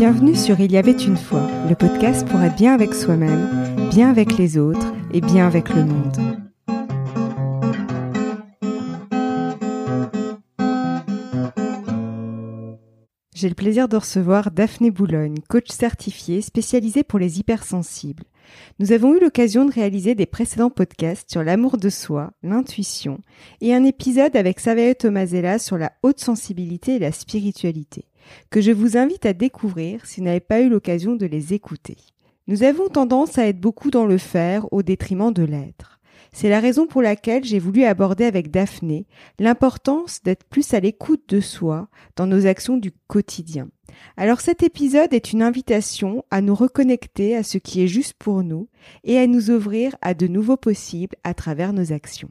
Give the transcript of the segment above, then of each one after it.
Bienvenue sur Il y avait une fois, le podcast pour être bien avec soi-même, bien avec les autres et bien avec le monde. J'ai le plaisir de recevoir Daphné Boulogne, coach certifiée spécialisée pour les hypersensibles. Nous avons eu l'occasion de réaliser des précédents podcasts sur l'amour de soi, l'intuition et un épisode avec Savaya Tomasella sur la haute sensibilité et la spiritualité, que je vous invite à découvrir si vous n'avez pas eu l'occasion de les écouter. Nous avons tendance à être beaucoup dans le faire au détriment de l'être. C'est la raison pour laquelle j'ai voulu aborder avec Daphné l'importance d'être plus à l'écoute de soi dans nos actions du quotidien. Alors cet épisode est une invitation à nous reconnecter à ce qui est juste pour nous et à nous ouvrir à de nouveaux possibles à travers nos actions.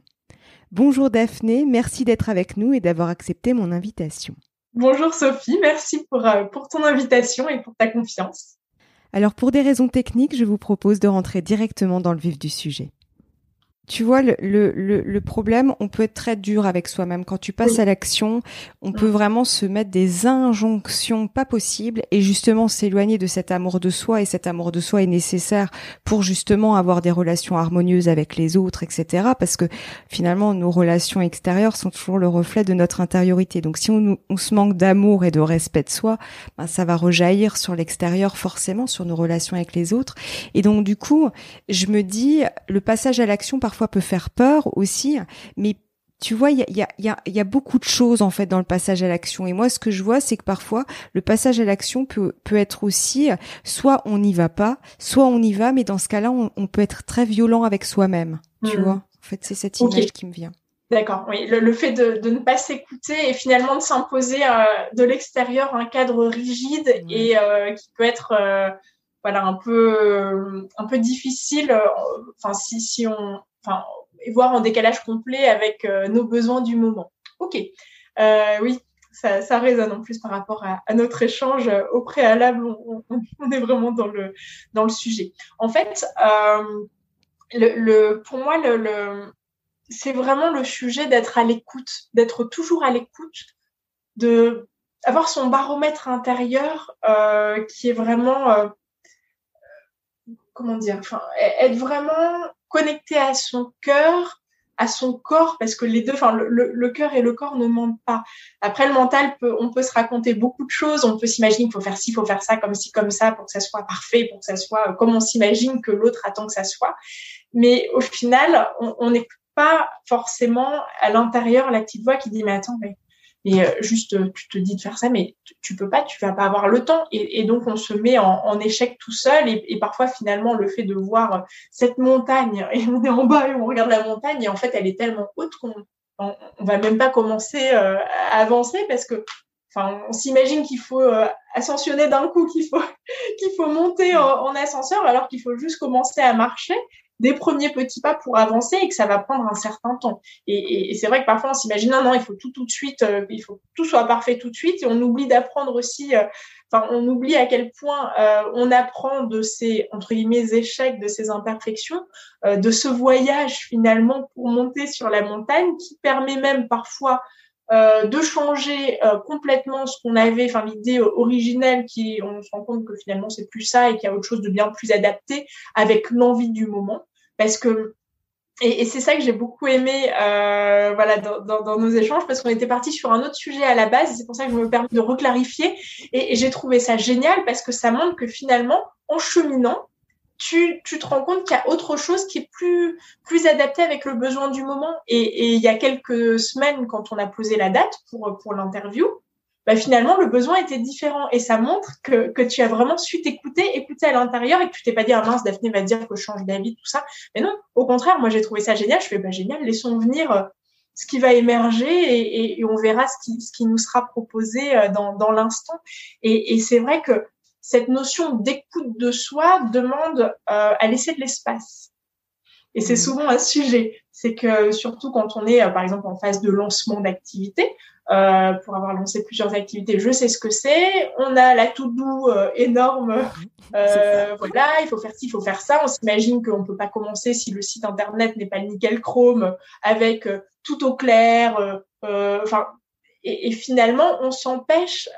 Bonjour Daphné, merci d'être avec nous et d'avoir accepté mon invitation. Bonjour Sophie, merci pour, euh, pour ton invitation et pour ta confiance. Alors pour des raisons techniques, je vous propose de rentrer directement dans le vif du sujet tu vois, le, le, le, problème, on peut être très dur avec soi-même. Quand tu passes à l'action, on peut vraiment se mettre des injonctions pas possibles et justement s'éloigner de cet amour de soi. Et cet amour de soi est nécessaire pour justement avoir des relations harmonieuses avec les autres, etc. Parce que finalement, nos relations extérieures sont toujours le reflet de notre intériorité. Donc si on, on se manque d'amour et de respect de soi, ben, ça va rejaillir sur l'extérieur forcément, sur nos relations avec les autres. Et donc du coup, je me dis, le passage à l'action parfois peut faire peur aussi, mais tu vois, il y a, y, a, y, a, y a, beaucoup de choses en fait dans le passage à l'action. Et moi, ce que je vois, c'est que parfois, le passage à l'action peut, peut être aussi, soit on n'y va pas, soit on y va, mais dans ce cas-là, on, peut être très violent avec soi-même. Tu hmm. vois, en fait, c'est cette image qui me vient. D'accord, oui. Le, fait de, de, ne pas s'écouter et finalement de s'imposer euh, de l'extérieur un cadre rigide et euh, qui peut être euh, voilà un peu un peu difficile. Enfin, si, si on enfin, et voir en décalage complet avec euh, nos besoins du moment. Ok, euh, oui, ça, ça, résonne en plus par rapport à, notre échange euh, au préalable. On, est vraiment dans le dans le sujet. En fait, le, pour moi, le, c'est vraiment le sujet d'être à l'écoute, d'être toujours à l'écoute, de avoir son baromètre intérieur qui est vraiment comment dire, enfin, être vraiment connecté à son cœur, à son corps, parce que les deux, enfin, le, cœur et le corps ne mentent pas. Après, le mental, peut, on peut se raconter beaucoup de choses. On peut s'imaginer qu'il faut faire ci, il faut faire ça, comme ci, comme ça, pour que ça soit parfait, pour que ça soit comme on s'imagine que l'autre attend que ça soit. Mais au final, on n'est pas forcément à l'intérieur la petite voix qui dit mais attends, mais et euh, juste euh, tu te dis de faire ça mais tu, peux pas tu vas pas avoir le temps. Et, et donc on se met en, en échec tout seul. Et, et, parfois finalement le fait de voir cette montagne et on est en bas et on regarde la montagne et en fait elle est tellement haute qu'on on, va même pas commencer euh, à avancer parce que enfin on s'imagine qu'il faut ascensionner d'un coup qu'il faut qu'il faut monter en, en ascenseur alors qu'il faut juste commencer à marcher des premiers petits pas pour avancer et que ça va prendre un certain temps. Et, et, c'est vrai que parfois on s'imagine non, non, il faut tout tout de suite, euh, il faut que tout soit parfait tout de suite et on oublie d'apprendre aussi, euh, enfin on oublie à quel point euh, on apprend de ces entre guillemets échecs, de ces imperfections, de ce voyage finalement pour monter sur la montagne qui permet même parfois de changer complètement ce qu'on avait, enfin l'idée originelle qui, on se rend compte que finalement c'est plus ça et qu'il y a autre chose de bien plus adapté avec l'envie du moment parce que et, c'est ça que j'ai beaucoup aimé euh, voilà dans, nos échanges parce qu'on était parti sur un autre sujet à la base c'est pour ça que je me permets de reclarifier et, j'ai trouvé ça génial parce que ça montre que finalement en cheminant tu, tu te rends compte qu'il y a autre chose qui est plus plus adapté avec le besoin du moment. Et, et il y a quelques semaines quand on a posé la date pour pour l'interview bah, finalement le besoin était différent et ça montre que, que tu as vraiment su t'écouter, écouter à l'intérieur et que tu t'es pas dit ah mince Daphné va dire que je change d'avis tout ça. Mais non, au contraire, moi j'ai trouvé ça génial. Je fais bah génial, laissons venir euh, ce qui va émerger et, on verra ce qui, ce qui nous sera proposé euh, dans, dans l'instant. Et, et c'est vrai que cette notion d'écoute de soi demande euh, à laisser de l'espace. Et c'est mmh. souvent un sujet. C'est que surtout quand on est, par exemple, en phase de lancement d'activité, euh, pour avoir lancé plusieurs activités, je sais ce que c'est. On a la tout doux euh, énorme. Euh, voilà, il faut faire ci, il faut faire ça. On s'imagine qu'on peut pas commencer si le site internet n'est pas nickel chrome avec euh, tout au clair. Enfin, et, et, finalement, on s'empêche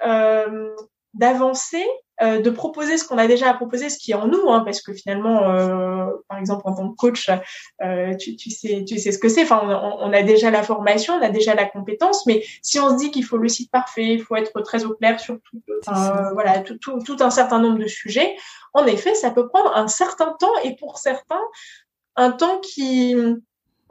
d'avancer euh, de proposer ce qu'on a déjà à proposer, ce qui est en nous, hein, parce que finalement, euh, par exemple, en tant que coach, euh, tu, tu, sais, tu sais ce que c'est. Enfin, on, on, a déjà la formation, on a déjà la compétence, mais si on se dit qu'il faut le site parfait, il faut être très au clair sur tout, voilà, tout, tout, tout un certain nombre de sujets, en effet, ça peut prendre un certain temps et pour certains, un temps qui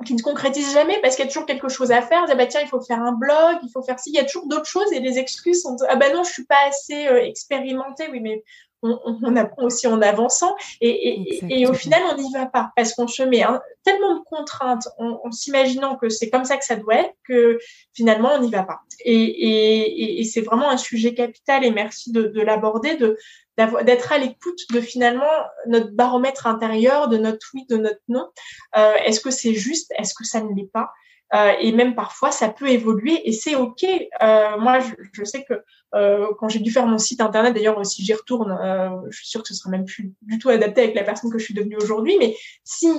qui ne concrétise jamais parce qu'il y a toujours quelque chose à faire. bah tiens, il faut faire un blog, il faut faire ci. Il y a toujours d'autres choses et les excuses sont ah ben non, je suis pas assez euh, expérimentée. Oui, mais on, on, apprend aussi en avançant et, et, et au final, on n'y va pas parce qu'on se met tellement de contraintes en, en s'imaginant que c'est comme ça que ça doit être que finalement, on n'y va pas. Et, et c'est vraiment un sujet capital et merci de, de l'aborder, de d'être à l'écoute de finalement notre baromètre intérieur, de notre oui, de notre non. Euh, est-ce que c'est juste? Est-ce que ça ne l'est pas? Euh, Et même parfois, ça peut évoluer et c'est ok. Euh, moi, je, sais que euh, quand j'ai dû faire mon site internet, d'ailleurs, si j'y retourne, je suis sûre que ce sera même plus du tout adapté avec la personne que je suis devenue aujourd'hui. Mais si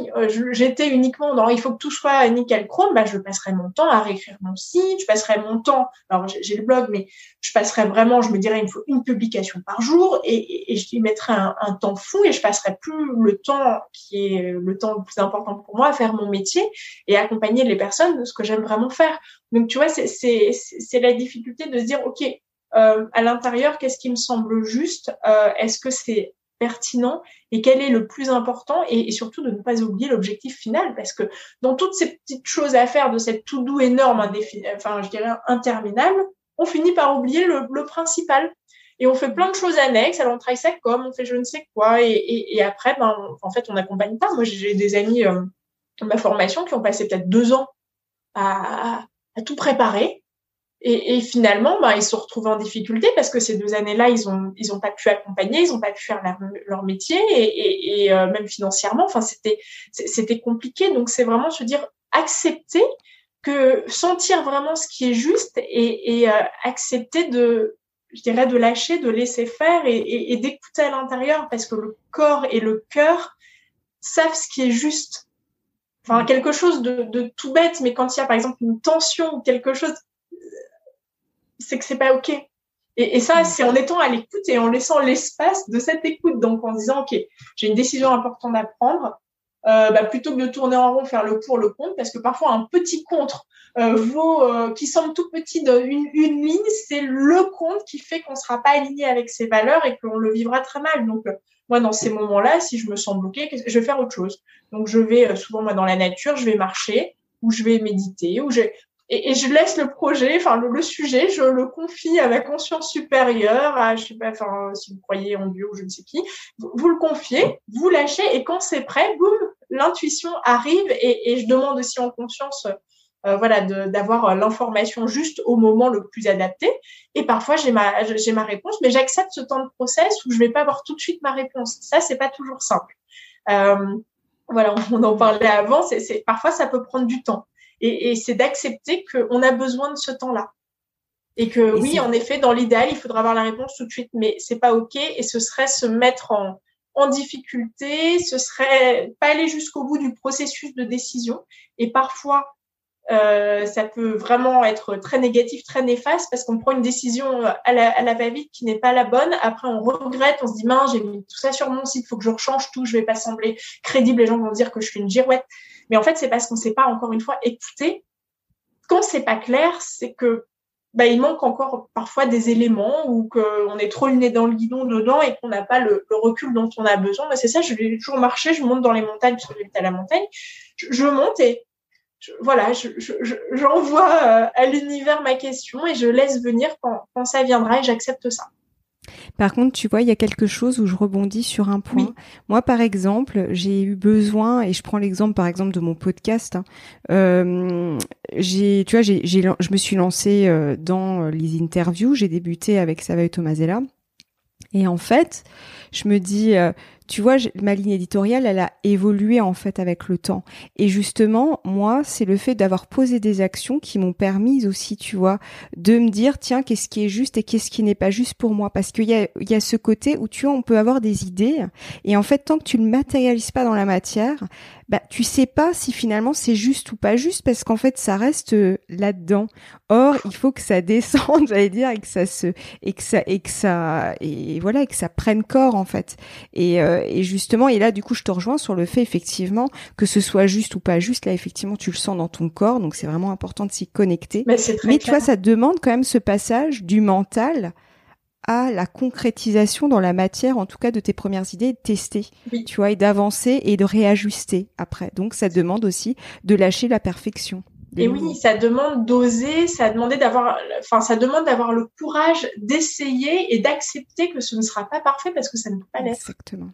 j'étais uniquement dans il faut que tout soit nickel chrome, bah, je passerais mon temps à réécrire mon site, je passerais mon temps. Alors j'ai le blog, mais je passerais vraiment, je me dirais, il me faut une publication par jour et, je y mettrais un, un, temps fou et je passerais plus le temps qui est le temps le plus important pour moi à faire mon métier et accompagner les personnes ce que j'aime vraiment faire. Donc tu vois, c'est la difficulté de se dire, ok, euh, à l'intérieur, qu'est-ce qui me semble juste euh, Est-ce que c'est pertinent et quel est le plus important et, surtout de ne pas oublier l'objectif final parce que dans toutes ces petites choses à faire de cette tout doux énorme, enfin je dirais interminable, on finit par oublier le, principal et on fait plein de choses annexes. Alors on travaille ça comme, on fait je ne sais quoi et, et, et après, ben, en fait, on n'accompagne pas. Moi, j'ai des amis euh, de ma formation qui ont passé peut-être deux ans à, à tout préparer et, et, finalement, bah, ils se retrouvent en difficulté parce que ces deux années-là, ils ont ils ont pas pu accompagner, ils ont pas pu faire leur, métier et, et, et euh, même financièrement, enfin c'était c'était compliqué. Donc c'est vraiment se dire accepter que sentir vraiment ce qui est juste et, euh, accepter de je dirais de lâcher, de laisser faire et, d'écouter à l'intérieur parce que le corps et le cœur savent ce qui est juste. Enfin, quelque chose de, tout bête, mais quand il y a par exemple une tension ou quelque chose c'est que c'est pas ok. Et, ça, c'est en étant à l'écoute et en laissant l'espace de cette écoute. Donc en disant, ok, j'ai une décision importante à prendre. Euh, bah, plutôt que de tourner en rond, faire le pour, le contre, parce que parfois un petit contre euh, vaut, euh, qui semble tout petit d'une une ligne, c'est le contre qui fait qu'on sera pas aligné avec ses valeurs et qu'on le vivra très mal. Donc moi, dans ces moments-là, si je me sens bloquée, je vais faire autre chose. Donc je vais euh, souvent moi dans la nature, je vais marcher ou je vais méditer ou je et, je laisse le projet, enfin le, sujet, je le confie à ma conscience supérieure, à je sais pas, si vous croyez en Dieu ou je ne sais qui, vous, le confiez, vous lâchez et quand c'est prêt, boum, l'intuition arrive et, et, je demande aussi en conscience. Euh, voilà, d'avoir l'information juste au moment le plus adapté. Et parfois, j'ai ma, j'ai ma réponse, mais j'accepte ce temps de process où je vais pas avoir tout de suite ma réponse. Ça, c'est pas toujours simple. Euh, voilà, on en parlait avant. C'est, parfois, ça peut prendre du temps. Et, et c'est d'accepter qu'on a besoin de ce temps-là. Et que oui, en effet, dans l'idéal, il faudra avoir la réponse tout de suite, mais c'est pas ok. Et ce serait se mettre en, en difficulté, ce serait pas aller jusqu'au bout du processus de décision. Et parfois, euh, ça peut vraiment être très négatif, très néfaste, parce qu'on prend une décision à la, à va-vite qui n'est pas la bonne. Après, on regrette, on se dit mince, j'ai mis tout ça sur mon site, il faut que je rechange tout, je vais pas sembler crédible, les gens vont dire que je suis une girouette. Mais en fait, c'est parce qu'on ne s'est pas encore une fois écouté. Quand c'est pas clair, c'est que bah, il manque encore parfois des éléments ou qu'on est trop le nez dans le guidon dedans et qu'on n'a pas le, recul dont on a besoin. C'est ça, je vais toujours marcher, je monte dans les montagnes parce que j'habite à la montagne. Je monte et je, voilà, j'envoie je, euh, à l'univers ma question et je laisse venir quand, quand ça viendra et j'accepte ça. Par contre, tu vois, il y a quelque chose où je rebondis sur un point. Moi, par exemple, j'ai eu besoin, et je prends l'exemple, par exemple, de mon podcast. Hein, euh, j'ai, tu vois, j'ai, je me suis lancée euh, dans les interviews. J'ai débuté avec Sava et Tomasella. Et en fait, je me dis, euh, tu vois, ma ligne éditoriale, elle a évolué en fait avec le temps. Et justement, moi, c'est le fait d'avoir posé des actions qui m'ont permis aussi, tu vois, de me dire, tiens, qu'est-ce qui est juste et qu'est-ce qui n'est pas juste pour moi? Parce qu'il y a, y a ce côté où, tu vois, on peut avoir des idées. Et en fait, tant que tu ne matérialises pas dans la matière, bah tu sais pas si finalement c'est juste ou pas juste parce qu'en fait ça reste euh, là-dedans. Or, il faut que ça descende, j'allais dire, et que ça se et que ça et que ça et voilà, et que ça prenne corps en fait. Et, euh, et justement, et là du coup, je te rejoins sur le fait effectivement que ce soit juste ou pas juste. Là, effectivement, tu le sens dans ton corps, donc c'est vraiment important de s'y connecter. Mais, Mais tu vois, ça demande quand même ce passage du mental à la concrétisation dans la matière, en tout cas de tes premières idées, de tester, tu vois, et d'avancer et de réajuster après. Donc ça demande aussi de lâcher la perfection. Et oui, ça demande d'oser, ça demande d'avoir, enfin, ça demande d'avoir le courage d'essayer et d'accepter que ce ne sera pas parfait parce que ça ne peut pas l'être. Exactement.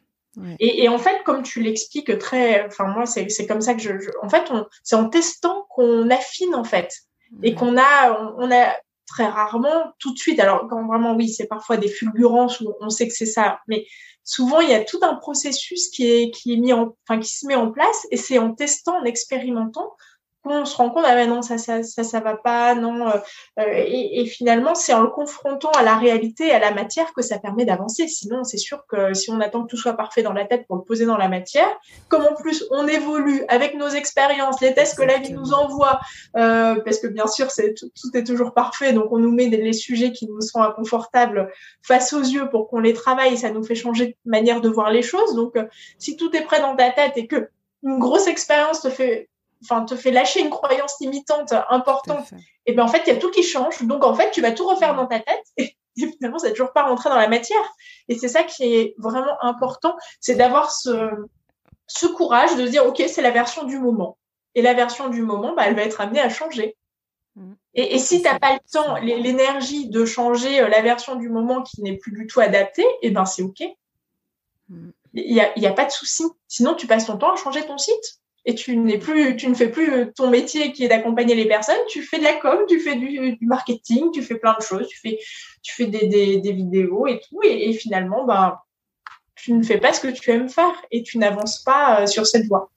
Et, et, en fait, comme tu l'expliques très, enfin moi, c'est comme ça que je, en fait, c'est en testant qu'on affine en fait, et qu'on a, on, a très rarement tout de suite. Alors quand vraiment oui, c'est parfois des fulgurances où on sait que c'est ça, mais souvent il y a tout un processus qui est qui est mis en, enfin qui se met en place et c'est en testant, en expérimentant on se rend compte ah ben non ça ça ça ça va pas non euh, euh, et, et, finalement c'est en le confrontant à la réalité à la matière que ça permet d'avancer. Sinon c'est sûr que si on attend que tout soit parfait dans la tête pour le poser dans la matière comme en plus on évolue avec nos expériences les tests que la vie nous envoie euh, parce que bien sûr c'est tout, est toujours parfait donc on nous met des, les sujets qui nous sont inconfortables face aux yeux pour qu'on les travaille ça nous fait changer de manière de voir les choses. Donc si tout est prêt dans ta tête et que une grosse expérience te fait enfin te fait lâcher une croyance limitante importante, et bien en fait il y a tout qui change. Donc en fait tu vas tout refaire dans ta tête et, finalement ça n'est toujours pas rentré dans la matière. Et c'est ça qui est vraiment important, c'est d'avoir ce ce courage de dire ok c'est la version du moment et la version du moment bah, elle va être amenée à changer. Mm. Et, et si t'as pas le temps, l'énergie de changer euh, la version du moment qui n'est plus du tout adaptée, et ben c'est ok. Mm. Il y a, y a pas de souci. Sinon, tu passes ton temps à changer ton site et tu n'es plus, tu ne fais plus ton métier qui est d'accompagner les personnes, tu fais de la com, tu fais du, marketing, tu fais plein de choses, tu fais, tu fais des, des, vidéos et tout, et, finalement, ben, tu ne fais pas ce que tu aimes faire et tu n'avances pas euh, sur cette voie.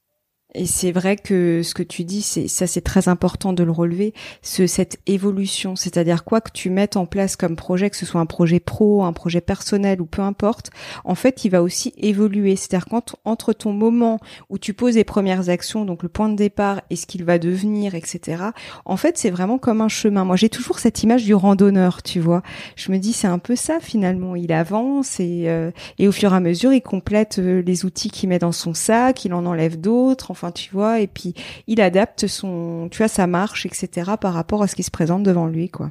Et c'est vrai que ce que tu dis, c'est ça, c'est très important de le relever. Ce, cette évolution, c'est-à-dire quoi que tu mettes en place comme projet, que ce soit un projet pro, un projet personnel ou peu importe, en fait, il va aussi évoluer. C'est-à-dire quand entre ton moment où tu poses les premières actions, donc le point de départ et ce qu'il va devenir, etc. En fait, c'est vraiment comme un chemin. Moi, j'ai toujours cette image du randonneur, tu vois. Je me dis, c'est un peu ça finalement. Il avance et euh, et au fur et à mesure, il complète euh, les outils qu'il met dans son sac, il en enlève d'autres tu vois, et puis il adapte son, tu vois, sa marche, etc. par rapport à ce qui se présente devant lui, quoi.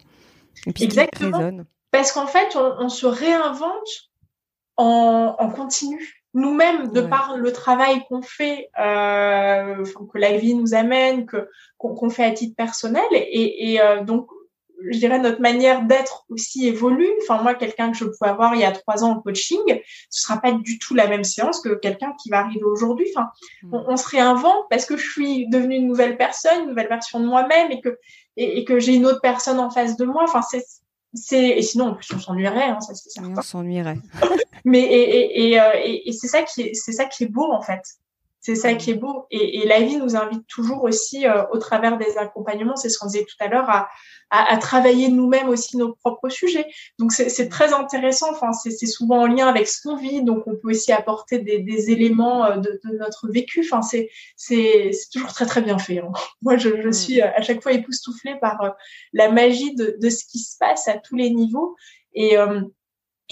Et puis Exactement. Parce qu'en fait, on, se réinvente en, continu. Nous-mêmes, de par le travail qu'on fait, euh, que la vie nous amène, que qu'on fait à titre personnel, et, et euh, donc je dirais notre manière d'être aussi évolue. Enfin moi, quelqu'un que je pouvais avoir il y a trois ans en coaching, ce sera pas du tout la même séance que quelqu'un qui va arriver aujourd'hui. Enfin, hmm. on, se réinvente parce que je suis devenue une nouvelle personne, une nouvelle version de moi-même et que et, que j'ai une autre personne en face de moi. Enfin c'est c'est et sinon en plus on s'ennuierait, hein, ça c'est certain. on s'ennuierait. Mais et et, euh, et, et c'est ça qui est c'est ça qui est beau en fait. C'est ça qui est beau. Et, et, la vie nous invite toujours aussi, euh, au travers des accompagnements, c'est ce qu'on disait tout à l'heure, à, à, à, travailler nous-mêmes aussi nos propres sujets. Donc c'est très intéressant. Enfin, c'est souvent en lien avec ce qu'on vit. Donc on peut aussi apporter des, des éléments euh, de, de, notre vécu. Enfin, c'est c'est toujours très très bien fait. Hein. Moi, je, je, suis à chaque fois époustouflée par euh, la magie de, de, ce qui se passe à tous les niveaux. Et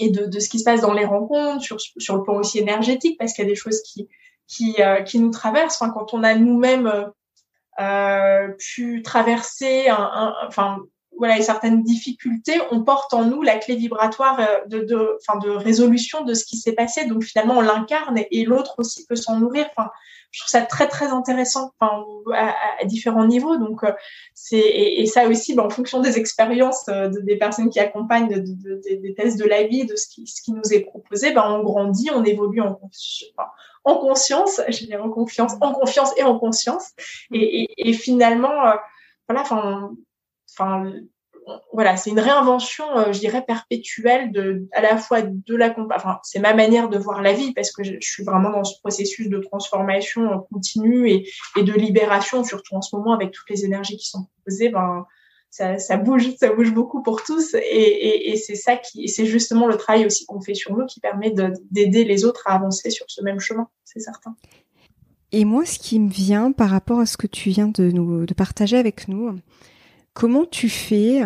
et de, de, ce qui se passe dans les rencontres, sur, sur le plan aussi énergétique, parce qu'il y a des choses qui, qui, euh, qui nous traverse. Quand on a nous-mêmes euh, euh, pu traverser un, enfin, voilà, certaines difficultés, on porte en nous la clé vibratoire de, de, enfin, de résolution de ce qui s'est passé. Donc finalement, on l'incarne et, l'autre aussi peut s'en nourrir. Enfin, je trouve ça très très intéressant, enfin, à, différents niveaux. Donc c'est et, et, ça aussi, ben, en fonction des expériences de, des personnes qui accompagnent de, de, des tests de la vie, de ce qui, ce qui nous est proposé, ben, on grandit, on évolue en, en conscience, je dire en confiance, en confiance et en conscience. Et, et, et finalement, euh, voilà, enfin, enfin, voilà, c'est une réinvention, euh, je dirais, perpétuelle de, à la fois de la, enfin, c'est ma manière de voir la vie parce que je, suis vraiment dans ce processus de transformation continue et, de libération, surtout en ce moment avec toutes les énergies qui sont proposées. Ben, ça, bouge, ça bouge beaucoup pour tous, et c'est ça qui, c'est justement le travail aussi qu'on fait sur nous qui permet d'aider les autres à avancer sur ce même chemin, c'est certain. Et moi, ce qui me vient par rapport à ce que tu viens de nous de partager avec nous, comment tu fais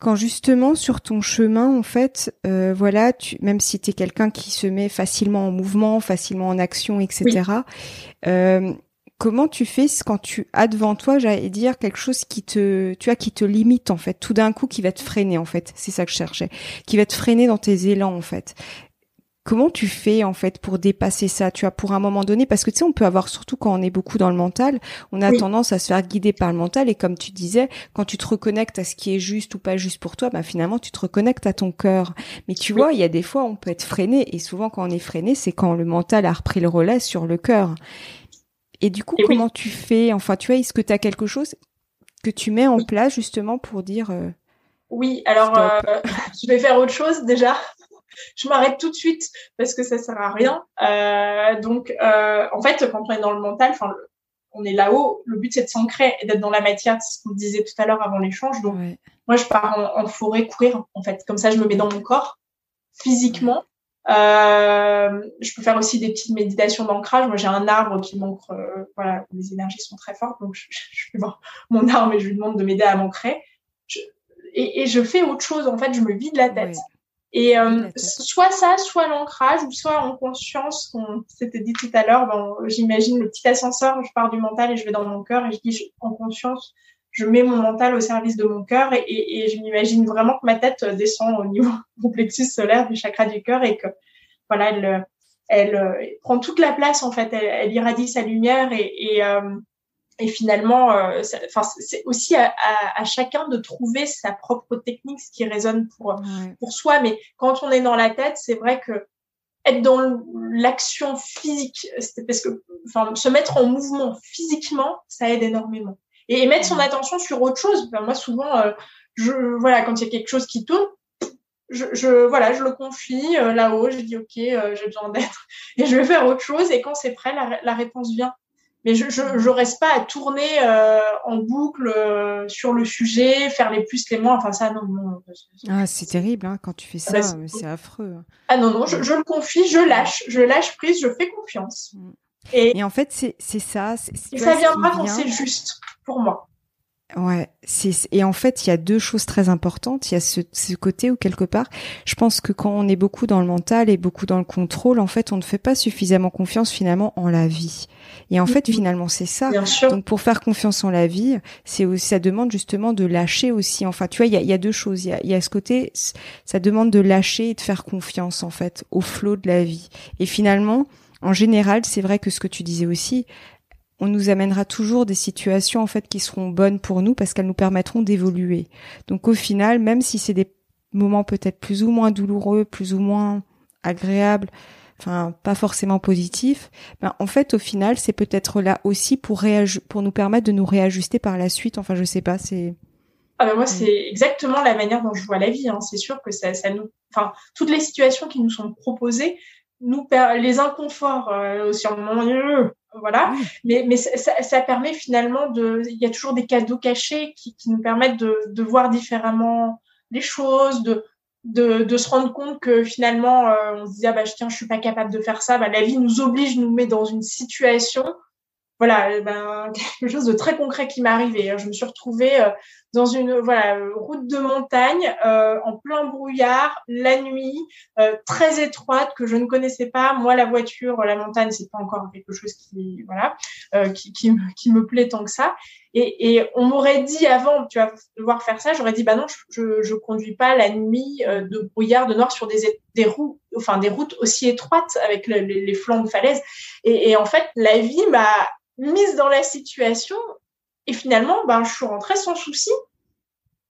quand justement sur ton chemin, en fait, euh, voilà, tu, même si tu es quelqu'un qui se met facilement en mouvement, facilement en action, etc. Euh, comment tu fais quand tu as devant toi, j'allais dire quelque chose qui te, tu vois, qui te limite en fait, tout d'un coup, qui va te freiner en fait, c'est ça que je cherchais, qui va te freiner dans tes élans en fait. Comment tu fais en fait pour dépasser ça Tu as pour un moment donné, parce que tu sais, on peut avoir surtout quand on est beaucoup dans le mental, on a tendance à se faire guider par le mental. Et comme tu disais, quand tu te reconnectes à ce qui est juste ou pas juste pour toi, ben finalement tu te reconnectes à ton cœur. Mais tu vois, il y a des fois on peut être freiné. Et souvent quand on est freiné, c'est quand le mental a repris le relais sur le cœur. Et du coup, comment tu fais? Enfin, tu vois, est-ce que tu as quelque chose que tu mets en place justement pour dire euh, Oui, alors euh, je vais faire autre chose déjà je m'arrête tout de suite parce que ça sert à rien. Euh, donc, euh, en fait, quand on est dans le mental, enfin, on est là-haut. Le but c'est de s'ancrer et d'être dans la matière. C'est ce qu'on disait tout à l'heure avant l'échange. Donc, moi, je pars en, forêt courir. En fait, comme ça, je me mets dans mon corps physiquement. Euh, je peux faire aussi des petites méditations d'ancrage. Moi, j'ai un arbre qui m'ancre. Euh, voilà, les énergies sont très fortes, donc je, je, vais voir mon arbre et je lui demande de m'aider à m'ancrer. Et, et, je fais autre chose. En fait, je me vide la tête. Et euh, soit ça, soit l'ancrage, ou soit en conscience, on s'était dit tout à l'heure, ben, j'imagine le petit ascenseur, je pars du mental et je vais dans mon cœur et je dis en conscience, je mets mon mental au service de mon cœur et, et, et je m'imagine vraiment que ma tête descend au niveau du plexus solaire, du chakra du cœur et que voilà, elle, elle, prend toute la place en fait, elle, elle irradie sa lumière et, et euh, et finalement, euh, enfin, c'est aussi à, à, à, chacun de trouver sa propre technique, ce qui résonne pour pour soi. Mais quand on est dans la tête, c'est vrai que être dans l'action physique, c'est parce que, enfin, se mettre en mouvement physiquement, ça aide énormément. Et, mettre son attention sur autre chose. moi, souvent, euh, je, voilà, quand il y a quelque chose qui tourne, je, je voilà, je le confie euh, là-haut. Je dis ok, euh, j'ai besoin d'être, et je vais faire autre chose. Et quand c'est prêt, la, la réponse vient mais je, je, je, reste pas à tourner euh, en boucle euh, sur le sujet, faire les plus, les moins. Enfin, ça, non, non. Ah, c'est terrible hein, quand tu fais ça, c'est affreux. Ah non, non, je, je, le confie, je lâche, je lâche prise, je fais confiance. Mm. Et, Et en fait, c'est ça. Et ça viendra quand c'est juste pour moi. Ouais, c'est et en fait il y a deux choses très importantes. Il y a ce, ce, côté où quelque part, je pense que quand on est beaucoup dans le mental et beaucoup dans le contrôle, en fait, on ne fait pas suffisamment confiance finalement en la vie. Et en fait, mm-hmm. finalement, c'est ça. Donc pour faire confiance en la vie, c'est aussi ça demande justement de lâcher aussi. Enfin, tu vois, il y a, il y a deux choses. Il y a, il y a ce côté, ça demande de lâcher et de faire confiance en fait au flot de la vie. Et finalement, en général, c'est vrai que ce que tu disais aussi, on nous amènera toujours des situations en fait qui seront bonnes pour nous parce qu'elles nous permettront d'évoluer. Donc au final, même si c'est des moments peut-être plus ou moins douloureux, plus ou moins agréables, enfin pas forcément positifs, ben en fait au final c'est peut-être là aussi pour pour nous permettre de nous réajuster par la suite. Enfin je sais pas, c'est ah ben moi, c'est exactement la manière dont je vois la vie. Hein. C'est sûr que ça, ça nous, enfin, toutes les situations qui nous sont proposées, nous les inconforts euh, sur le moment voilà. Mais mais ça, ça, permet finalement de il y a toujours des cadeaux cachés qui, qui nous permettent de, de voir différemment les choses de de, de se rendre compte que finalement euh, on se dit ah bah tiens je suis pas capable de faire ça. Bah la vie nous oblige nous met dans une situation. Voilà, eh ben, quelque chose de très concret qui m'est arrivé. Je me suis retrouvée euh, dans une voilà route de montagne euh, en plein brouillard, la nuit, euh, très étroite que je ne connaissais pas. Moi, la voiture, la montagne, c'est pas encore quelque chose qui voilà qui, qui, qui, me plaît tant que ça. Et, et on m'aurait dit avant, tu vas devoir faire ça, j'aurais dit bah non, je, je conduis pas la nuit de brouillard, de noir sur des des roues, enfin des routes aussi étroites avec les, les flancs de falaise. Et, et en fait, la vie m'a mise dans la situation et finalement, ben, je suis rentrée sans souci.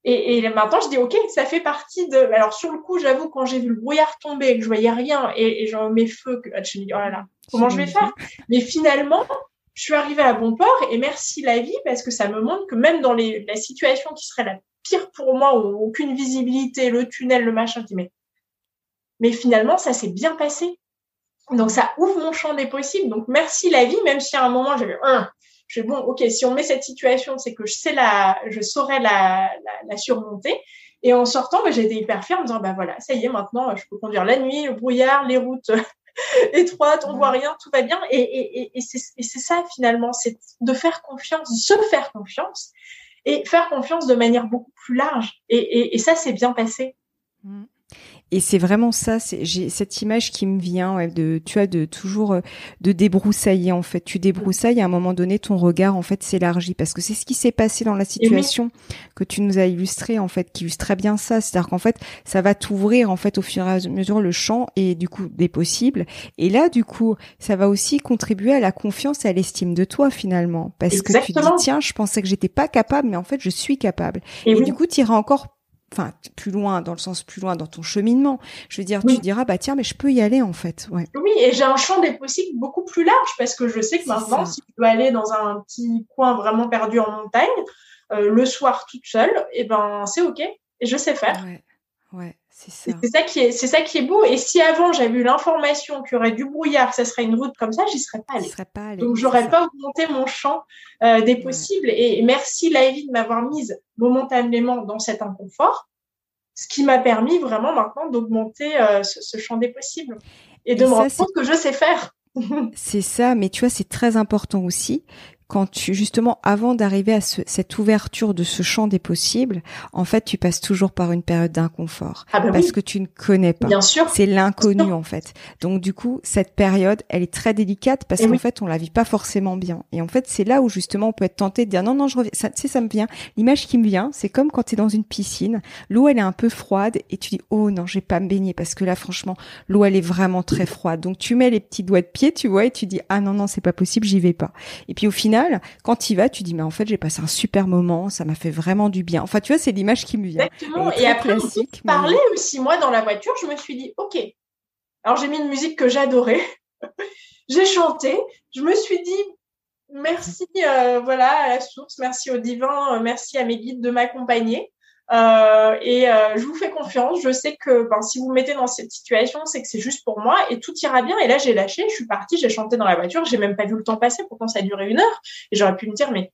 Et, maintenant, je dis, OK, ça fait partie de... Alors, sur le coup, j'avoue, quand j'ai vu le brouillard tomber et que je voyais rien et, genre mes feux, que... je me dis, oh là là, comment je vais faire? Mais finalement, je suis arrivée à bon port et merci la vie parce que ça me montre que même dans les, la situation qui serait la pire pour moi, où aucune visibilité, le tunnel, le machin, mais, mais finalement, ça s'est bien passé. Donc ça ouvre mon champ des possibles. Donc merci la vie, même si à un moment j'avais je bon, ok, si on met cette situation, c'est que je sais la, je saurais la, la, surmonter. Et en sortant, bah, j'ai été hyper fière en me disant, bah voilà, ça y est, maintenant, je peux conduire la nuit, le brouillard, les routes étroite, on voit rien, tout va bien. Et, et, et, c'est ça finalement, c'est de faire confiance, se faire confiance et faire confiance de manière beaucoup plus large. Et, ça, c'est bien passé. Mmh. Et c'est vraiment ça, c'est j'ai cette image qui me vient ouais, de tu as de toujours euh, de débroussailler en fait. Tu débroussailles à un moment donné ton regard en fait s'élargit. Parce que c'est ce qui s'est passé dans la situation que tu nous as illustré en fait qui illustre très bien ça, c'est-à-dire qu'en fait ça va t'ouvrir en fait au fur et à mesure le champ et du coup des possibles. Et là du coup ça va aussi contribuer à la confiance et à l'estime de toi finalement. Parce que tu dis tiens, je pensais que j'étais pas capable mais en fait je suis capable. Et, du coup tu iras encore enfin plus loin dans le sens plus loin dans ton cheminement. Je veux dire tu diras bah tiens mais je peux y aller en fait. Ouais. Oui et j'ai un champ des possibles beaucoup plus large parce que je sais que maintenant si je dois aller dans un petit coin vraiment perdu en montagne euh, le soir toute seule et eh ben c'est ok et je sais faire. Ouais. Ouais c'est ça. C'est ça qui est, c'est ça qui est beau. Et si avant j'avais eu l'information qu'il y aurait du brouillard, que ça serait une route comme ça, j'y serais pas allée. Serais pas allée Donc j'aurais pas augmenté mon champ euh, des possibles. Et merci la vie de m'avoir mise momentanément dans cet inconfort, ce qui m'a permis vraiment maintenant d'augmenter euh, ce, champ des possibles et de me rendre compte que je sais faire. c'est ça, mais tu vois, c'est très important aussi quand tu justement avant d'arriver à cette ouverture de ce champ des possibles, en fait, tu passes toujours par une période d'inconfort ah bah parce que tu ne connais pas. Bien sûr. C'est l'inconnu en fait. Donc du coup, cette période, elle est très délicate parce qu'en fait, on la vit pas forcément bien. Et en fait, c'est là où justement on peut être tenté de dire non non, je reviens. Ça, tu sais, ça me vient. L'image qui me vient, c'est comme quand tu es dans une piscine, l'eau elle est un peu froide et tu dis oh non, je vais pas me baigner parce que là franchement, l'eau elle est vraiment très froide. Donc tu mets les petits doigts de pied, tu vois, et tu dis ah non non, c'est pas possible, j'y vais pas. Et puis au final quand tu vas, tu dis mais en fait j'ai passé un super moment, ça m'a fait vraiment du bien. Enfin tu vois, c'est l'image qui me vient. Exactement. Et après classique, parler aussi moi dans la voiture, je me suis dit ok. Alors j'ai mis une musique que j'adorais, j'ai chanté, je me suis dit merci euh, voilà à la source, merci au divin, merci à mes guides de m'accompagner. Euh, et euh, je vous fais confiance. Je sais que ben, si vous me mettez dans cette situation, c'est que c'est juste pour moi et tout ira bien. Et là, j'ai lâché, je suis partie, j'ai chanté dans la voiture, j'ai même pas vu le temps passer. Pourtant, ça a duré une heure. Et j'aurais pu me dire, mais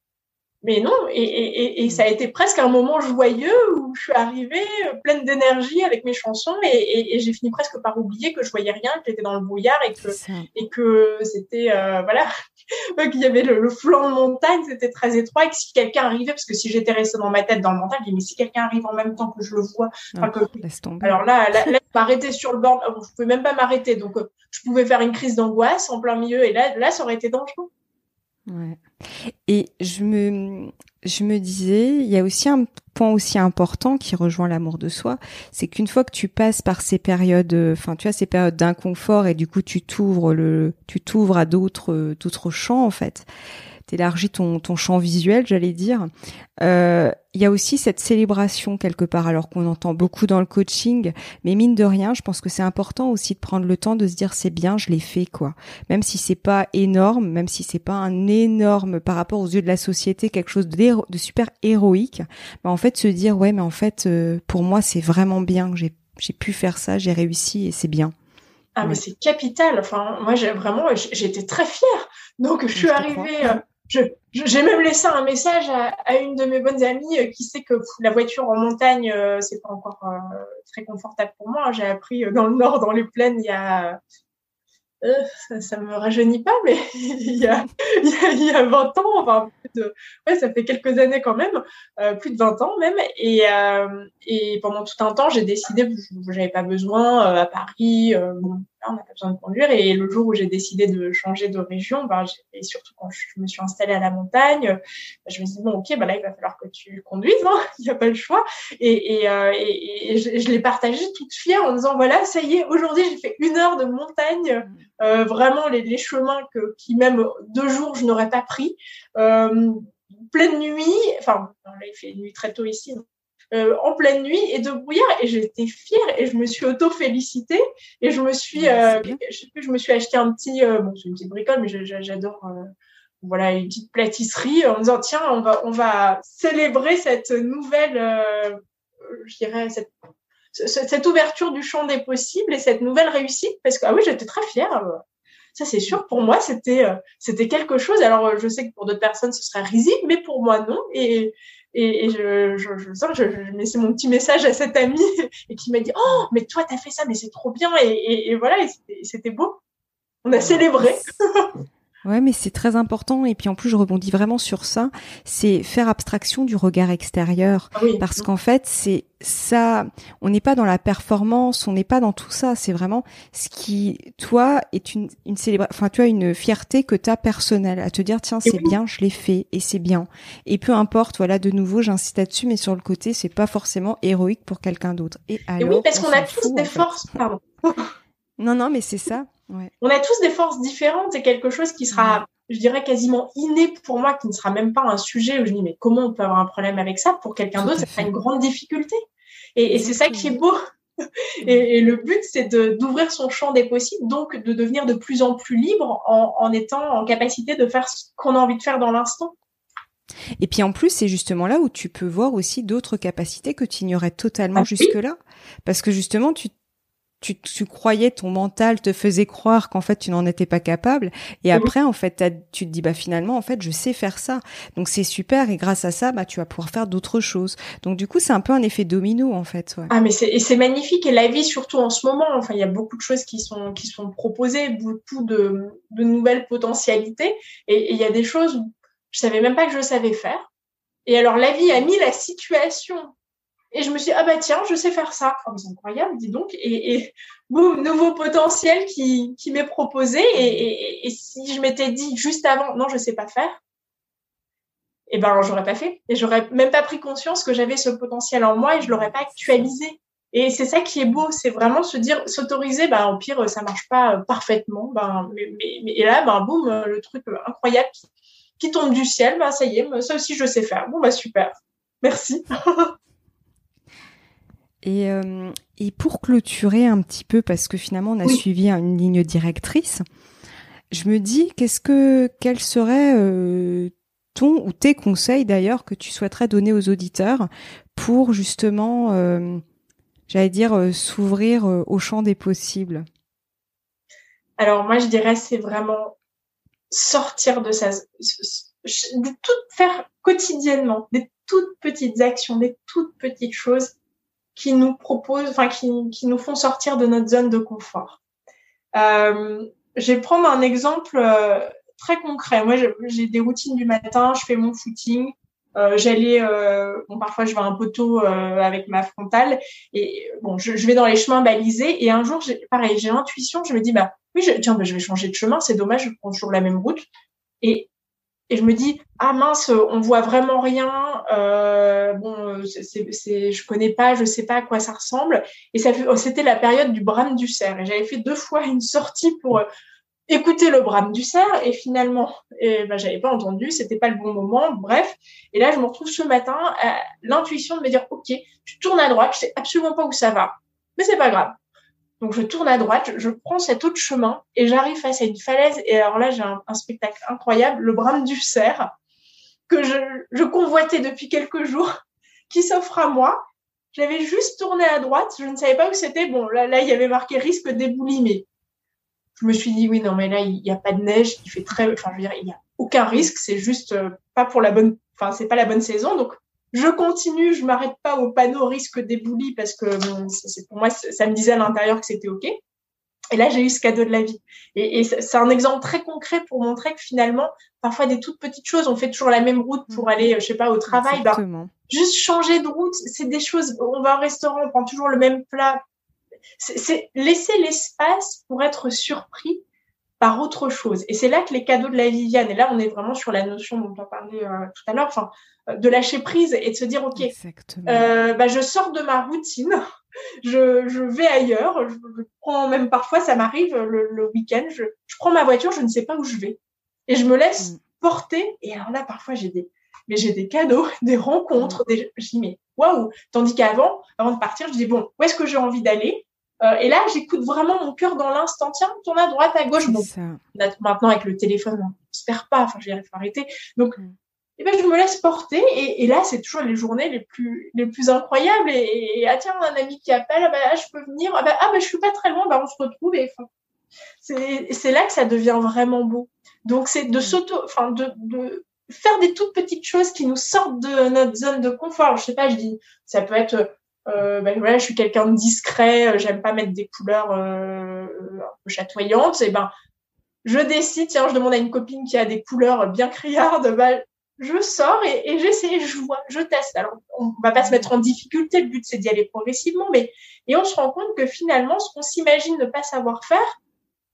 mais non, et, et, et, ça a été presque un moment joyeux où je suis arrivée euh, pleine d'énergie avec mes chansons et, j'ai fini presque par oublier que je voyais rien, que j'étais dans le brouillard et que et que c'était euh, voilà qu'il y avait le, flanc de montagne, c'était très étroit et que si quelqu'un arrivait, parce que si j'étais restée dans ma tête dans le montagne, je dis mais si quelqu'un arrive en même temps que je le vois, ah, que, laisse tomber. alors là, là, là m'arrêter sur le bord, je pouvais même pas m'arrêter, donc euh, je pouvais faire une crise d'angoisse en plein milieu et là là ça aurait été dangereux. Et je me, je me disais, il y a aussi un point aussi important qui rejoint l'amour de soi, c'est qu'une fois que tu passes par ces périodes, enfin tu as ces périodes d'inconfort et du coup tu t'ouvres le, tu t'ouvres à d'autres, d'autres champs en fait t'élargis ton, ton champ visuel, j'allais dire. Euh, il y a aussi cette célébration quelque part, alors qu'on entend beaucoup dans le coaching, mais mine de rien, je pense que c'est important aussi de prendre le temps de se dire c'est bien, je l'ai fait quoi. Même si c'est pas énorme, même si c'est pas un énorme par rapport aux yeux de la société quelque chose de, de super héroïque, mais en fait se dire ouais mais en fait euh, pour moi c'est vraiment bien que j'ai j'ai pu faire ça, j'ai réussi et c'est bien. Ah mais c'est capital. Enfin moi j'ai vraiment j'étais très fière. Donc je suis arrivée j'ai même laissé un message à, une de mes bonnes amies euh, qui sait que la voiture en montagne, euh, c'est pas encore euh, très confortable pour moi. J'ai appris dans le nord, dans les plaines, il y a ça, ça, me rajeunit pas, mais il y a, il y a, 20 ans, enfin, ouais, ça fait quelques années quand même, plus de 20 ans même. Et, pendant tout un temps, j'ai décidé que j'avais pas besoin à Paris. On n'a pas besoin de conduire. Et le jour où j'ai décidé de changer de région, ben, et surtout quand je me suis installée à la montagne, ben, je me suis dit, bon, ok, ben là, il va falloir que tu conduises, hein, il n'y a pas le choix. Et, et, euh, et, je, l'ai partagé toute fière en disant, voilà, ça y est, aujourd'hui, j'ai fait une heure de montagne, euh, vraiment les, les, chemins que, qui, même deux jours, je n'aurais pas pris. Euh, pleine nuit, enfin, là, il fait nuit très tôt ici, euh, en pleine nuit et de brouillard. Et j'étais fière et je me suis auto félicitée et je me suis euh, je sais plus je me suis acheté un petit euh, bon c'est une petite bricole mais j'adore voilà une petite pâtisserie en me disant tiens on va on va célébrer cette nouvelle je dirais cette cette ouverture du champ des possibles et cette nouvelle réussite. Parce que ah oui j'étais très fière. Ça c'est sûr pour moi c'était c'était quelque chose. Alors je sais que pour d'autres personnes ce serait risible mais pour moi non. Et Et, je, je, je, sens, je, je laissais mon petit message à cette amie et qui m'a dit Oh, mais toi, t'as fait ça, mais c'est trop bien. Et, et, voilà, c'était beau. On a célébré. Ouais, mais c'est très important. Et puis en plus, je rebondis vraiment sur ça. C'est faire abstraction du regard extérieur, ah parce qu'en fait, c'est ça. On n'est pas dans la performance, on n'est pas dans tout ça. C'est vraiment ce qui, toi, est une une célébration. Enfin, tu as une fierté que tu as personnelle à te dire tiens, c'est bien, je l'ai fait et c'est bien. Et peu importe. Voilà, de nouveau, j'insiste là-dessus, mais sur le côté, c'est pas forcément héroïque pour quelqu'un d'autre. Et, alors, oui, parce qu'on a tous des forces. Pardon. Non, non, mais c'est ça. On a tous des forces différentes. C'est quelque chose qui sera, je dirais, quasiment inné pour moi, qui ne sera même pas un sujet où je dis, mais comment on peut avoir un problème avec ça Pour quelqu'un d'autre, ça sera une grande difficulté. Et, c'est ça qui est beau. Et, le but, c'est d'ouvrir son champ des possibles, donc de devenir de plus en plus libre en, étant en capacité de faire ce qu'on a envie de faire dans l'instant. Et puis en plus, c'est justement là où tu peux voir aussi d'autres capacités que tu ignorais totalement ah jusque-là. Parce que justement, tu tu, tu, croyais ton mental te faisait croire qu'en fait tu n'en étais pas capable. Et après en fait tu te dis bah finalement en fait je sais faire ça. Donc c'est super. Et grâce à ça bah tu vas pouvoir faire d'autres choses. Donc du coup c'est un peu un effet domino en fait ouais. ah mais c'est c'est magnifique. Et la vie surtout en ce moment enfin il y a beaucoup de choses qui sont qui sont proposées beaucoup de, de nouvelles potentialités. Et il y a des choses je savais même pas que je savais faire. Et alors la vie a mis la situation et je me suis dit, ah bah tiens, je sais faire ça. Oh, c'est incroyable, dis donc. Et, et boum, nouveau potentiel qui, qui m'est proposé. Et, et, si je m'étais dit juste avant, non, je sais pas faire, eh ben, j'aurais pas fait. Et j'aurais même pas pris conscience que j'avais ce potentiel en moi et je l'aurais pas actualisé. Et c'est ça qui est beau, c'est vraiment se dire, s'autoriser, bah, au pire, ça marche pas parfaitement. Ben, mais, mais, et là, ben, boum, le truc incroyable qui, qui tombe du ciel, ben, ça y est, ça aussi, je sais faire. Bon, bah, super. Merci. Et, euh, et pour clôturer un petit peu, parce que finalement on a suivi une ligne directrice, je me dis qu'est-ce que quel serait euh, ton ou tes conseils d'ailleurs que tu souhaiterais donner aux auditeurs pour justement, euh, j'allais dire, s'ouvrir au champ des possibles? Alors moi je dirais c'est vraiment sortir de sa, de tout faire quotidiennement, des toutes petites actions, des toutes petites choses qui nous proposent, enfin qui, qui, nous font sortir de notre zone de confort. Euh, je vais prendre un exemple euh, très concret. Moi, j'ai des routines du matin, je fais mon footing. Euh, J'allais, euh, bon, parfois je vais un tôt euh, avec ma frontale et bon, je, je, vais dans les chemins balisés et un jour, pareil, j'ai l'intuition, je me dis bah oui, je, tiens, bah, je vais changer de chemin, c'est dommage, je prends toujours la même route et et je me dis ah mince on voit vraiment rien euh, bon je connais pas je sais pas à quoi ça ressemble. Et ça c'était la période du brame du cerf. Et j'avais fait deux fois une sortie pour euh, écouter le brame du cerf. Et finalement et ben j'avais pas entendu c'était pas le bon moment bref. Et là je me retrouve ce matin à l'intuition de me dire ok je tourne à droite je sais absolument pas où ça va mais c'est pas grave donc je tourne à droite, je, prends cet autre chemin et j'arrive face à une falaise. Et alors là, j'ai un, spectacle incroyable, le brame du cerf, que je, convoitais depuis quelques jours, qui s'offre à moi. J'avais juste tourné à droite, je ne savais pas où c'était. Bon, là, là, il y avait marqué risque d'éboulis, mais je me suis dit oui, non, mais là, il n'y a pas de neige, il fait très, enfin, je veux dire, il n'y a aucun risque, c'est juste euh, pas pour la bonne, enfin, c'est pas la bonne saison, donc je continue, je m'arrête pas au panneau risque d'éboulis parce que c'est pour moi, ça me disait à l'intérieur que c'était OK. Et là, j'ai eu ce cadeau de la vie. Et, et c'est un exemple très concret pour montrer que finalement, parfois des toutes petites choses, on fait toujours la même route pour aller, je sais pas, au travail. Bah, juste changer de route, c'est des choses. On va au restaurant, on prend toujours le même plat. C'est laisser l'espace pour être surpris par autre chose. Et c'est là que les cadeaux de la vie viennent. Et là, on est vraiment sur la notion dont on parlait euh, tout à l'heure. Enfin, de lâcher prise et de se dire ok euh, bah, je sors de ma routine je, je vais ailleurs je, prends même parfois ça m'arrive le, le week-end je, je, prends ma voiture je ne sais pas où je vais et je me laisse mm. porter et alors là parfois j'ai des mais j'ai des cadeaux des rencontres mm. des je dis mais waouh tandis qu'avant avant de partir je dis bon où est-ce que j'ai envie d'aller? Euh, et là j'écoute vraiment mon cœur dans l'instant. Tiens tourne à droite à gauche. Bon maintenant avec le téléphone on se perd pas. Enfin j'ai arrêter. Donc mm. eh ben, je me laisse porter. Et, et là c'est toujours les journées les plus les plus incroyables. Et, et ah tiens un ami qui appelle. Ah ben, je peux venir. Ah ben, ah ben je suis pas très loin. Ben on se retrouve et c'est c'est là que ça devient vraiment beau. Donc c'est de s'auto enfin de, de faire des toutes petites choses qui nous sortent de notre zone de confort. Je sais pas, je dis, ça peut être, euh, ben voilà, je suis quelqu'un de discret, j'aime pas mettre des couleurs euh, un peu chatoyantes. Et ben, je décide, tiens, je demande à une copine qui a des couleurs bien criardes, ben, je sors et, et j'essaie, je vois, je teste. Alors, on va pas se mettre en difficulté, le but c'est d'y aller progressivement, mais et on se rend compte que finalement, ce qu'on s'imagine ne pas savoir faire,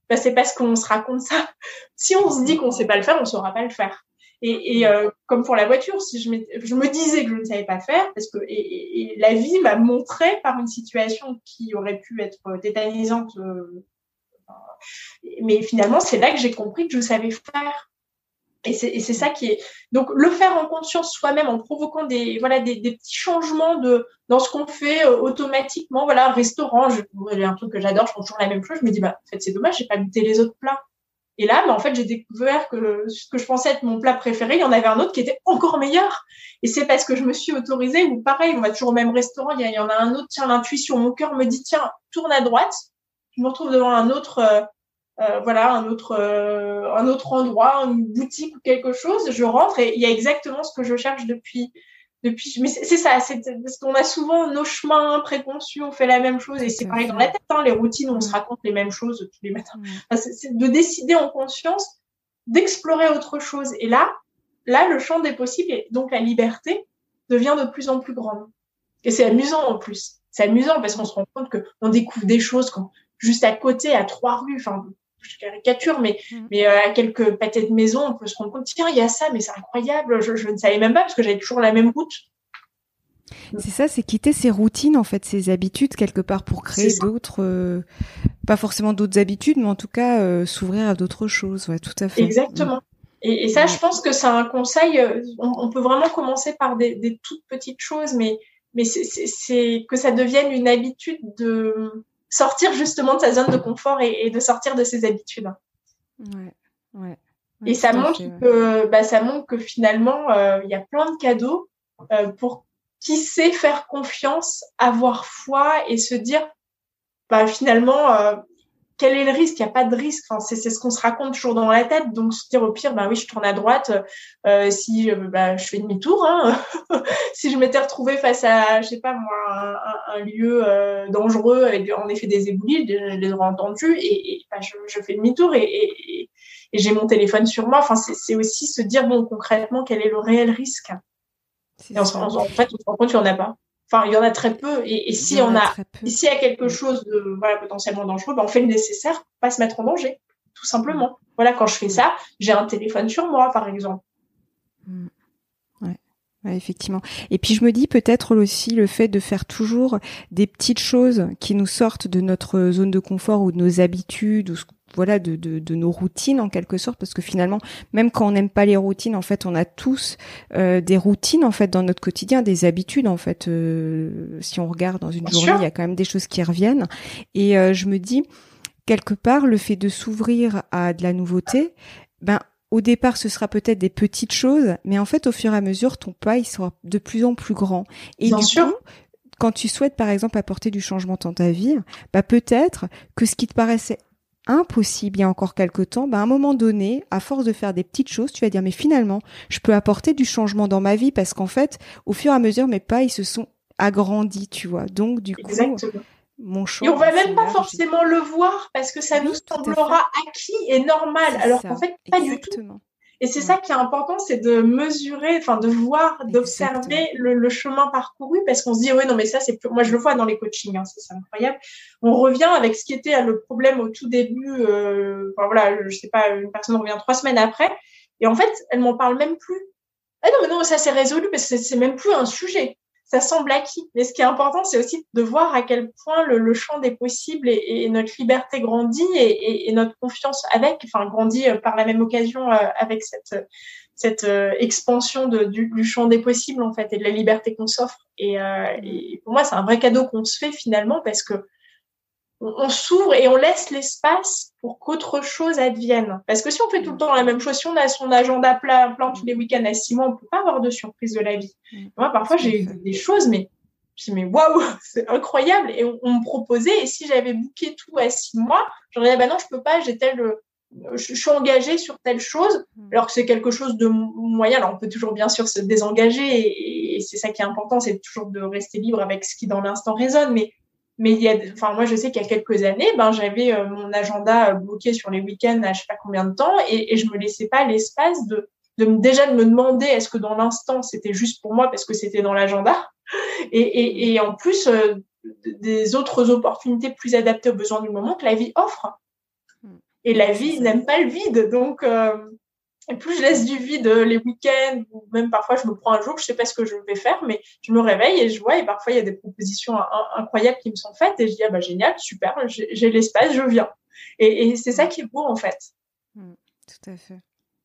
ben, c'est parce qu'on se raconte ça. Si on se dit qu'on sait pas le faire, on saura pas le faire. Et, et euh, comme pour la voiture, si je, me disais que je ne savais pas faire, parce que et, et la vie m'a montré par une situation qui aurait pu être tétanisante, euh, mais finalement c'est là que j'ai compris que je savais faire. Et c'est ça qui est donc le faire en conscience soi-même en provoquant des voilà des, des, petits changements de dans ce qu'on fait euh, automatiquement voilà restaurant je, un truc que j'adore je fais toujours la même chose je me dis bah en fait c'est dommage j'ai pas goûté les autres plats et là bah, en fait j'ai découvert que ce que je pensais être mon plat préféré il y en avait un autre qui était encore meilleur. Et c'est parce que je me suis autorisée ou pareil on va toujours au même restaurant il y, en a un autre tiens l'intuition mon cœur me dit tiens tourne à droite. Je me retrouve devant un autre euh, euh, voilà un autre euh, un autre endroit, une boutique ou quelque chose, je rentre et il y a exactement ce que je cherche depuis depuis. Mais c'est ça, c'est parce qu'on a souvent nos chemins préconçus, on fait la même chose et c'est pareil dans la tête. Hein, les routines, on se raconte les mêmes choses tous les matins. c'est de décider en conscience d'explorer autre chose. Et là, là, le champ des possibles et donc la liberté devient de plus en plus grande. Et c'est amusant en plus. C'est amusant parce qu'on se rend compte que on découvre des choses quand, juste à côté, à trois rues. Enfin, je caricature, mais, mm. mais euh, à quelques pâtés de maison, on peut se rendre compte, tiens, il y a ça, mais c'est incroyable, je, ne savais même pas parce que j'avais toujours la même route. C'est ça, c'est quitter ses routines, en fait, ses habitudes quelque part pour créer d'autres, euh, pas forcément d'autres habitudes, mais en tout cas euh, s'ouvrir à d'autres choses. Ouais, tout à fait. Exactement. Mm. Et, ça, je pense que c'est un conseil. On, peut vraiment commencer par des, des toutes petites choses, mais mais c'est que ça devienne une habitude de sortir justement de sa zone de confort et, de sortir de ses habitudes. Ouais, ouais. et ça montre que, bah, ça montre que finalement, euh, il y a plein de cadeaux euh, pour qui sait faire confiance, avoir foi et se dire, bah, finalement, euh, quel est le risque? Il n'y a pas de risque. Enfin, c'est ce qu'on se raconte toujours dans la tête. Donc, se dire au pire, bah oui, je tourne à droite. Euh, si euh, bah, je fais demi-tour, hein. si je m'étais retrouvée face à, je sais pas moi, un, lieu euh, dangereux avec en effet des éboulis, je les aurais entendus et, bah, je, je, fais demi-tour et, et, et j'ai mon téléphone sur moi. Enfin, c'est aussi se dire bon concrètement quel est le réel risque? Et en, en, fait, on se rend compte qu'il n'y en a pas. Enfin, il y en a très peu. Et, si on a, s'il y a quelque chose de voilà potentiellement dangereux, ben on fait le nécessaire pour pas se mettre en danger, tout simplement. Voilà, quand je fais ça, j'ai un téléphone sur moi, par exemple. Mm. Ouais. effectivement. Et puis je me dis peut-être aussi le fait de faire toujours des petites choses qui nous sortent de notre zone de confort ou de nos habitudes ou ce voilà de, de, de, nos routines en quelque sorte parce que finalement même quand on n'aime pas les routines en fait on a tous euh, des routines en fait dans notre quotidien des habitudes en fait euh, si on regarde dans une journée il y a quand même des choses qui reviennent. Et euh, je me dis quelque part le fait de s'ouvrir à de la nouveauté ben au départ, ce sera peut-être des petites choses, mais en fait, au fur et à mesure, ton pas, il sera de plus en plus grand. Et du coup, quand tu souhaites, par exemple, apporter du changement dans ta vie, bah peut-être que ce qui te paraissait impossible il y a encore quelque temps, ben à un moment donné, à force de faire des petites choses, tu vas dire mais finalement, je peux apporter du changement dans ma vie parce qu'en fait, au fur et à mesure, mes pas ils se sont agrandis, tu vois. Donc du coup, mon choix. Et on va même pas forcément le voir parce que ça nous semblera acquis et normal, alors qu'en fait pas du tout. Et c'est ça qui est important, c'est de mesurer, enfin de voir, d'observer le, chemin parcouru, parce qu'on se dit oui non mais ça c'est moi je le vois dans les coachings, hein, c'est incroyable. On revient avec ce qui était le problème au tout début. Euh, enfin voilà, je sais pas, une personne revient trois semaines après, et en fait elle m'en parle même plus. Ah non mais non ça c'est résolu parce que c'est même plus un sujet ça semble acquis. Mais ce qui est important, c'est aussi de voir à quel point le, champ des possibles et, notre liberté grandit et, notre confiance avec, enfin grandit euh, par la même occasion euh, avec cette cette euh, expansion de, du, champ des possibles en fait et de la liberté qu'on s'offre. Et, et, pour moi, c'est un vrai cadeau qu'on se fait finalement parce que on, s'ouvre et on laisse l'espace pour qu'autre chose advienne. Parce que si on fait tout le temps la même chose, si on a son agenda plein, plein tous les week-ends à six mois, on peut pas avoir de surprise de la vie. Mm. Moi, parfois, j'ai eu des choses, mais je me mais waouh, c'est incroyable. Et on, me proposait, et si j'avais booké tout à six mois, j'aurais dit, bah non, je peux pas, j'ai tel, je, suis engagée sur telle chose, hmm. alors que c'est quelque chose de moyen. Alors, on peut toujours bien sûr se désengager et, c'est ça qui est important, c'est toujours de rester libre avec ce qui dans l'instant résonne. Mais, mais il y a, enfin, moi, je sais qu'il y a quelques années, ben, j'avais euh, mon agenda bloqué sur les week-ends à je sais pas combien de temps et, et je me laissais pas l'espace de, de déjà de me demander est-ce que dans l'instant c'était juste pour moi parce que c'était dans l'agenda et, et, et, en plus euh, des autres opportunités plus adaptées aux besoins du moment que la vie offre. Hmm. Et la vie n'aime pas le vide. Donc, euh, plus je laisse du vide euh, les week-ends, ou même parfois je me prends un jour, je sais pas ce que je vais faire, mais je me réveille et je vois, et parfois il y a des propositions incroyables qui me sont faites, et je dis, ah bah génial, super, j'ai l'espace, je viens. Et, et c'est ça qui est beau en fait. Hmm. tout à fait.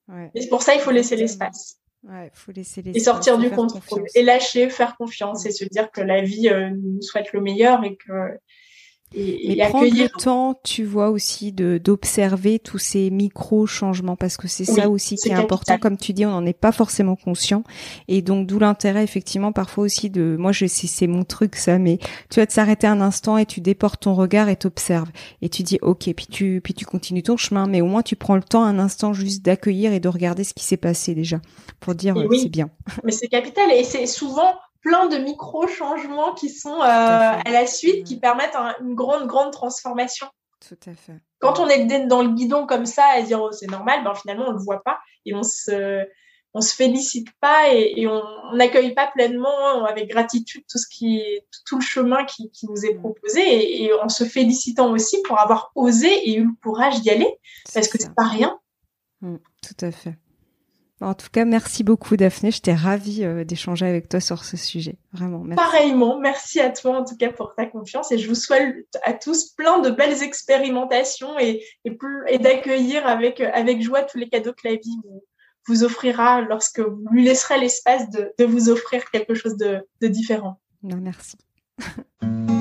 Ouais. Et c'est pour ça il faut laisser l'espace. Ouais, faut laisser et sortir du contrôle et lâcher, faire confiance et se dire que la vie euh, nous souhaite le meilleur et que et, Mais prendre le temps, tu vois aussi de d'observer tous ces micro changements parce que c'est ça aussi qui est, important. Comme tu dis, on n'en est pas forcément conscient et donc d'où l'intérêt effectivement parfois aussi de. Moi, je sais c'est mon truc ça, mais tu vas te s'arrêter un instant et tu déportes ton regard et t'observes et tu dis ok puis tu puis tu continues ton chemin, mais au moins tu prends le temps un instant juste d'accueillir et de regarder ce qui s'est passé déjà pour dire c'est bien. Mais c'est capital et c'est souvent plein de micro-changements qui sont euh, à, la suite, qui permettent une grande, grande transformation. Tout à fait. Quand on est dans le guidon comme ça, à dire oh, c'est normal, ben, finalement, on ne le voit pas et on se, on se félicite pas et, on n'accueille pas pleinement avec gratitude tout ce qui tout, le chemin qui, nous est mm. proposé et, en se félicitant aussi pour avoir osé et eu le courage d'y aller parce que c'est pas rien. Mm, tout à fait. En tout cas, merci beaucoup Daphné. J'étais ravie euh, d'échanger avec toi sur ce sujet. Vraiment, merci. Pareillement, merci à toi en tout cas pour ta confiance et je vous souhaite à tous plein de belles expérimentations et, et, d'accueillir avec, avec joie tous les cadeaux que la vie vous, offrira lorsque vous lui laisserez l'espace de, vous offrir quelque chose de, de différent. merci.